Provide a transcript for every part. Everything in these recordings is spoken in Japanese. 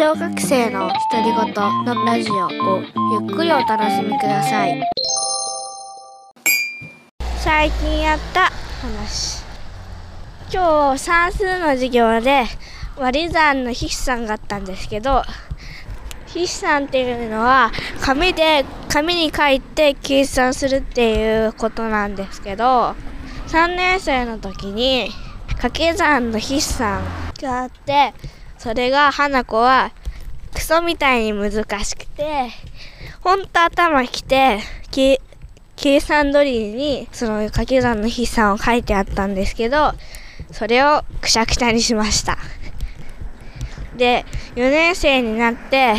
小学生の独り言のラジオをゆっくりお楽しみください。最近やった話。今日算数の授業で割り算の筆算があったんですけど筆算っていうのは紙で紙に書いて計算するっていうことなんですけど3年生の時に掛け算の筆算があってそれが花子はクソみたいに難しくてほんと頭きて計算通りにその掛け算の筆算を書いてあったんですけどそれをくしゃくしゃにしました。で4年生になって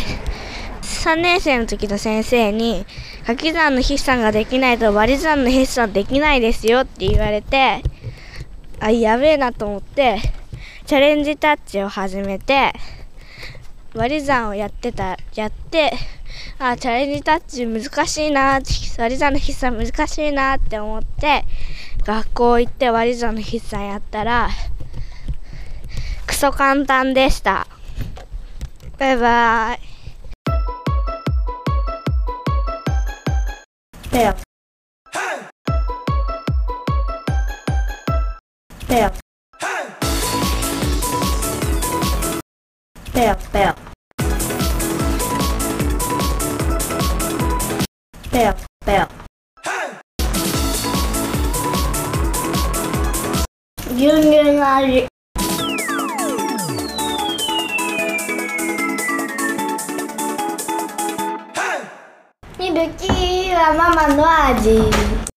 3年生の時の先生に掛け算の筆算ができないと割り算の筆算できないですよって言われてあやべえなと思ってチャレンジタッチを始めて割り算をやってたやってあチャレンジタッチ難しいな割り算の筆算難しいなって思って学校行って割り算の筆算やったらクソ簡単でした。バイバイ。ペアペア Pel, pel. Pel, pel. Junjung lagi. Hidup lama mandu aja.